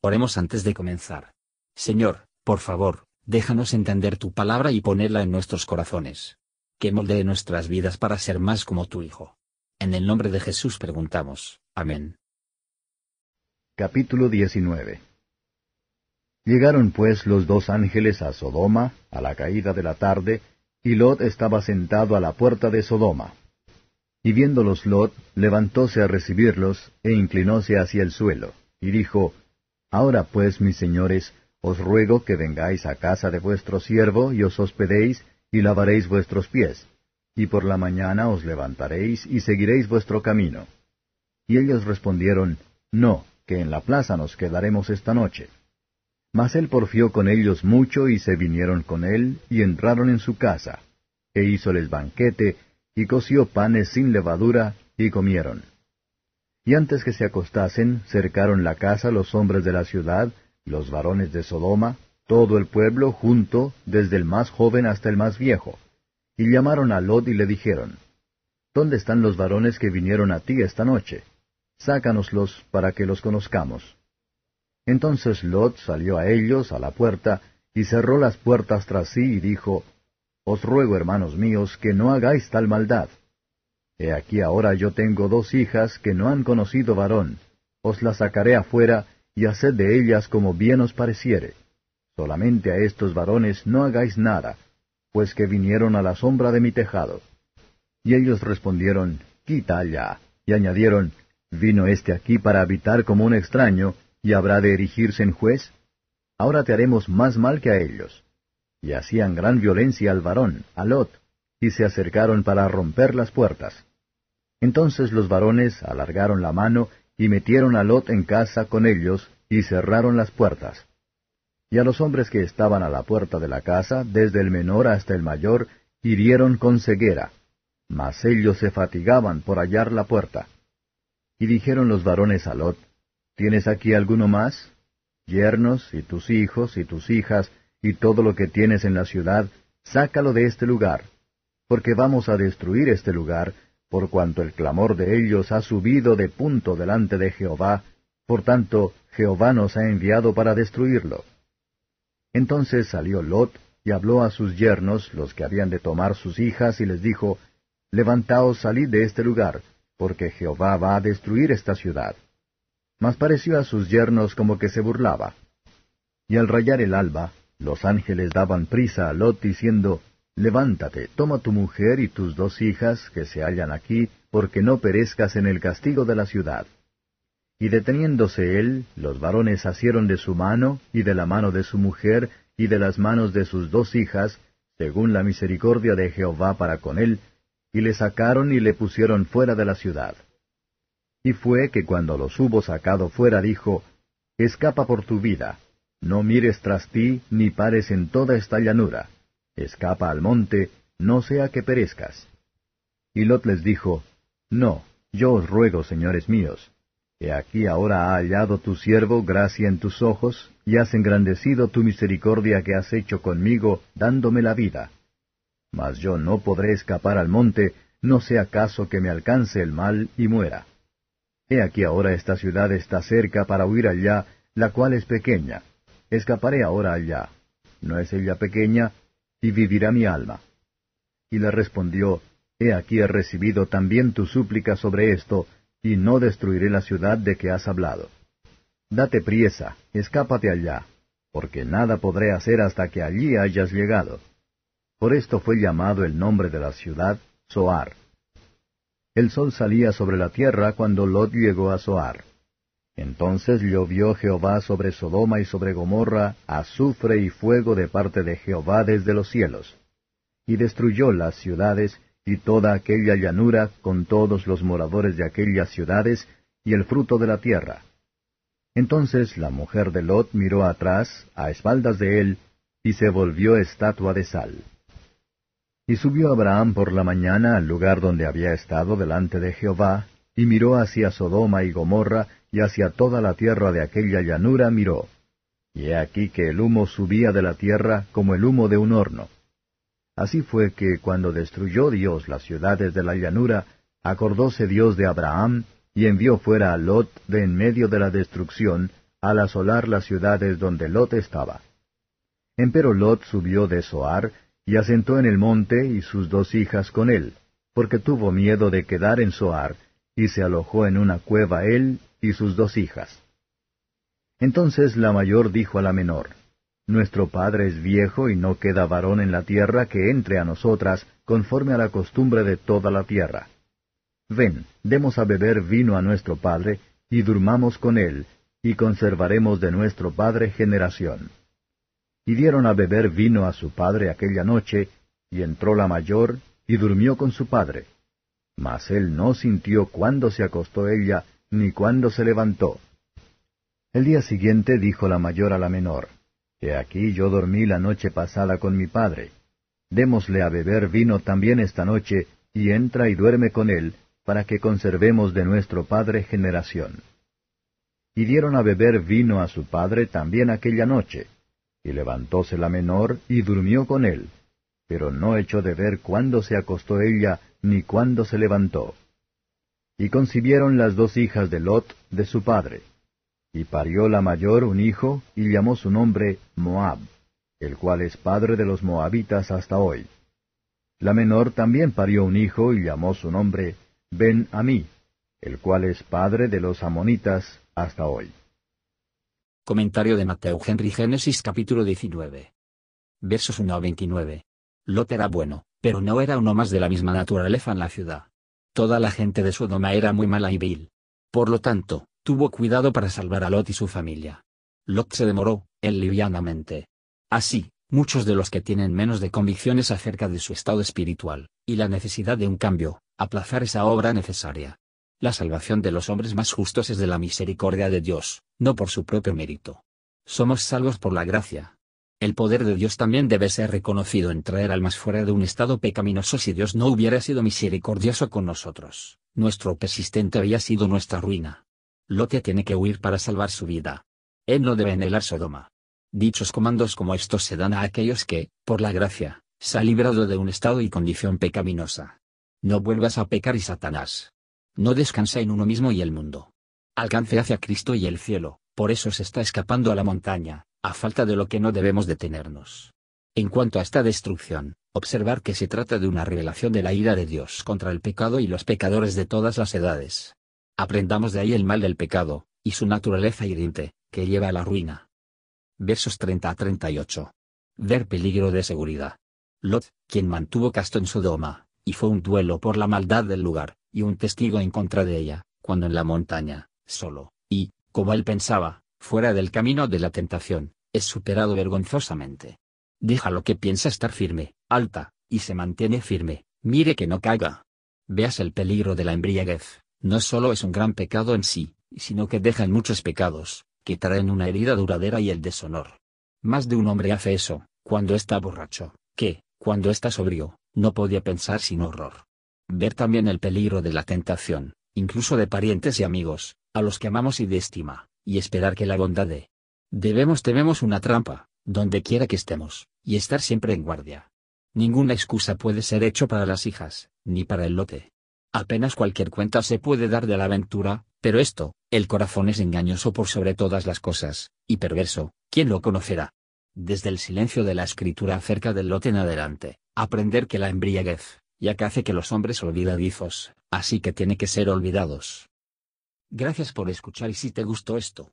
Oremos antes de comenzar. Señor, por favor, déjanos entender tu palabra y ponerla en nuestros corazones. Que moldee nuestras vidas para ser más como tu Hijo. En el nombre de Jesús preguntamos. Amén. Capítulo 19 Llegaron pues los dos ángeles a Sodoma, a la caída de la tarde, y Lot estaba sentado a la puerta de Sodoma. Y viéndolos Lot, levantóse a recibirlos, e inclinóse hacia el suelo, y dijo, Ahora pues, mis señores, os ruego que vengáis a casa de vuestro siervo y os hospedéis y lavaréis vuestros pies, y por la mañana os levantaréis y seguiréis vuestro camino. Y ellos respondieron, No, que en la plaza nos quedaremos esta noche. Mas él porfió con ellos mucho y se vinieron con él y entraron en su casa, e hízoles banquete, y coció panes sin levadura, y comieron. Y antes que se acostasen, cercaron la casa los hombres de la ciudad, los varones de Sodoma, todo el pueblo junto, desde el más joven hasta el más viejo. Y llamaron a Lot y le dijeron, ¿Dónde están los varones que vinieron a ti esta noche? Sácanoslos para que los conozcamos. Entonces Lot salió a ellos a la puerta, y cerró las puertas tras sí, y dijo, Os ruego, hermanos míos, que no hagáis tal maldad. He aquí ahora yo tengo dos hijas que no han conocido varón. Os las sacaré afuera, y haced de ellas como bien os pareciere. Solamente a estos varones no hagáis nada, pues que vinieron a la sombra de mi tejado. Y ellos respondieron, Quita allá. Y añadieron, ¿Vino éste aquí para habitar como un extraño, y habrá de erigirse en juez? Ahora te haremos más mal que a ellos. Y hacían gran violencia al varón, a Lot, y se acercaron para romper las puertas. Entonces los varones alargaron la mano y metieron a Lot en casa con ellos y cerraron las puertas. Y a los hombres que estaban a la puerta de la casa, desde el menor hasta el mayor, hirieron con ceguera, mas ellos se fatigaban por hallar la puerta. Y dijeron los varones a Lot, ¿Tienes aquí alguno más? Yernos, y tus hijos, y tus hijas, y todo lo que tienes en la ciudad, sácalo de este lugar, porque vamos a destruir este lugar, por cuanto el clamor de ellos ha subido de punto delante de Jehová, por tanto Jehová nos ha enviado para destruirlo. Entonces salió Lot y habló a sus yernos, los que habían de tomar sus hijas, y les dijo, Levantaos, salid de este lugar, porque Jehová va a destruir esta ciudad. Mas pareció a sus yernos como que se burlaba. Y al rayar el alba, los ángeles daban prisa a Lot diciendo, Levántate, toma tu mujer y tus dos hijas que se hallan aquí, porque no perezcas en el castigo de la ciudad. Y deteniéndose él, los varones asieron de su mano, y de la mano de su mujer, y de las manos de sus dos hijas, según la misericordia de Jehová para con él, y le sacaron y le pusieron fuera de la ciudad. Y fue que cuando los hubo sacado fuera dijo, Escapa por tu vida, no mires tras ti, ni pares en toda esta llanura Escapa al monte, no sea que perezcas. Y Lot les dijo, No, yo os ruego, señores míos, he aquí ahora ha hallado tu siervo gracia en tus ojos, y has engrandecido tu misericordia que has hecho conmigo, dándome la vida. Mas yo no podré escapar al monte, no sea caso que me alcance el mal y muera. He aquí ahora esta ciudad está cerca para huir allá, la cual es pequeña. Escaparé ahora allá. ¿No es ella pequeña? Y vivirá mi alma. Y le respondió, He aquí he recibido también tu súplica sobre esto, y no destruiré la ciudad de que has hablado. Date priesa, escápate allá, porque nada podré hacer hasta que allí hayas llegado. Por esto fue llamado el nombre de la ciudad Soar. El sol salía sobre la tierra cuando Lot llegó a Soar. Entonces llovió Jehová sobre Sodoma y sobre Gomorra azufre y fuego de parte de Jehová desde los cielos. Y destruyó las ciudades y toda aquella llanura con todos los moradores de aquellas ciudades y el fruto de la tierra. Entonces la mujer de Lot miró atrás, a espaldas de él, y se volvió estatua de sal. Y subió Abraham por la mañana al lugar donde había estado delante de Jehová, y miró hacia Sodoma y Gomorra, y hacia toda la tierra de aquella llanura miró. Y he aquí que el humo subía de la tierra como el humo de un horno. Así fue que cuando destruyó Dios las ciudades de la llanura, acordóse Dios de Abraham, y envió fuera a Lot de en medio de la destrucción, al asolar las ciudades donde Lot estaba. Empero Lot subió de Zoar, y asentó en el monte y sus dos hijas con él, porque tuvo miedo de quedar en Zoar, y se alojó en una cueva él y sus dos hijas. Entonces la mayor dijo a la menor, Nuestro padre es viejo y no queda varón en la tierra que entre a nosotras conforme a la costumbre de toda la tierra. Ven, demos a beber vino a nuestro padre, y durmamos con él, y conservaremos de nuestro padre generación. Y dieron a beber vino a su padre aquella noche, y entró la mayor, y durmió con su padre. Mas él no sintió cuándo se acostó ella, ni cuándo se levantó. El día siguiente dijo la mayor a la menor, He aquí yo dormí la noche pasada con mi padre. Démosle a beber vino también esta noche, y entra y duerme con él, para que conservemos de nuestro padre generación. Y dieron a beber vino a su padre también aquella noche. Y levantóse la menor y durmió con él, pero no echó de ver cuándo se acostó ella ni cuándo se levantó. Y concibieron las dos hijas de Lot de su padre. Y parió la mayor un hijo, y llamó su nombre Moab, el cual es padre de los moabitas hasta hoy. La menor también parió un hijo, y llamó su nombre Ben Amí, el cual es padre de los amonitas hasta hoy. Comentario de Mateo Henry Génesis capítulo 19. Versos 1 a 29. Lot era bueno, pero no era uno más de la misma naturaleza en la ciudad. Toda la gente de Sodoma era muy mala y vil. Por lo tanto, tuvo cuidado para salvar a Lot y su familia. Lot se demoró, él livianamente. Así, muchos de los que tienen menos de convicciones acerca de su estado espiritual, y la necesidad de un cambio, aplazar esa obra necesaria. La salvación de los hombres más justos es de la misericordia de Dios, no por su propio mérito. Somos salvos por la gracia. El poder de Dios también debe ser reconocido en traer almas fuera de un estado pecaminoso si Dios no hubiera sido misericordioso con nosotros. Nuestro persistente había sido nuestra ruina. Lote tiene que huir para salvar su vida. Él no debe anhelar Sodoma. Dichos comandos como estos se dan a aquellos que, por la gracia, se ha librado de un estado y condición pecaminosa. No vuelvas a pecar y Satanás, no descansa en uno mismo y el mundo. Alcance hacia Cristo y el cielo, por eso se está escapando a la montaña, a falta de lo que no debemos detenernos. En cuanto a esta destrucción, observar que se trata de una revelación de la ira de Dios contra el pecado y los pecadores de todas las edades. Aprendamos de ahí el mal del pecado, y su naturaleza hiriente, que lleva a la ruina. Versos 30 a 38. Ver peligro de seguridad. Lot, quien mantuvo casto en Sodoma, y fue un duelo por la maldad del lugar, y un testigo en contra de ella, cuando en la montaña, solo, y, como él pensaba, fuera del camino de la tentación, es superado vergonzosamente. Deja lo que piensa estar firme, alta, y se mantiene firme, mire que no caiga. Veas el peligro de la embriaguez, no solo es un gran pecado en sí, sino que dejan muchos pecados, que traen una herida duradera y el deshonor. Más de un hombre hace eso, cuando está borracho, que, cuando está sobrio, no podía pensar sin horror. Ver también el peligro de la tentación, incluso de parientes y amigos, a los que amamos y de estima, y esperar que la bondad de debemos tememos una trampa, donde quiera que estemos, y estar siempre en guardia. Ninguna excusa puede ser hecho para las hijas, ni para el lote. Apenas cualquier cuenta se puede dar de la aventura, pero esto, el corazón es engañoso por sobre todas las cosas, y perverso, ¿quién lo conocerá? Desde el silencio de la escritura acerca del lote en adelante, aprender que la embriaguez, ya que hace que los hombres olvidadizos, así que tiene que ser olvidados. Gracias por escuchar y si te gustó esto,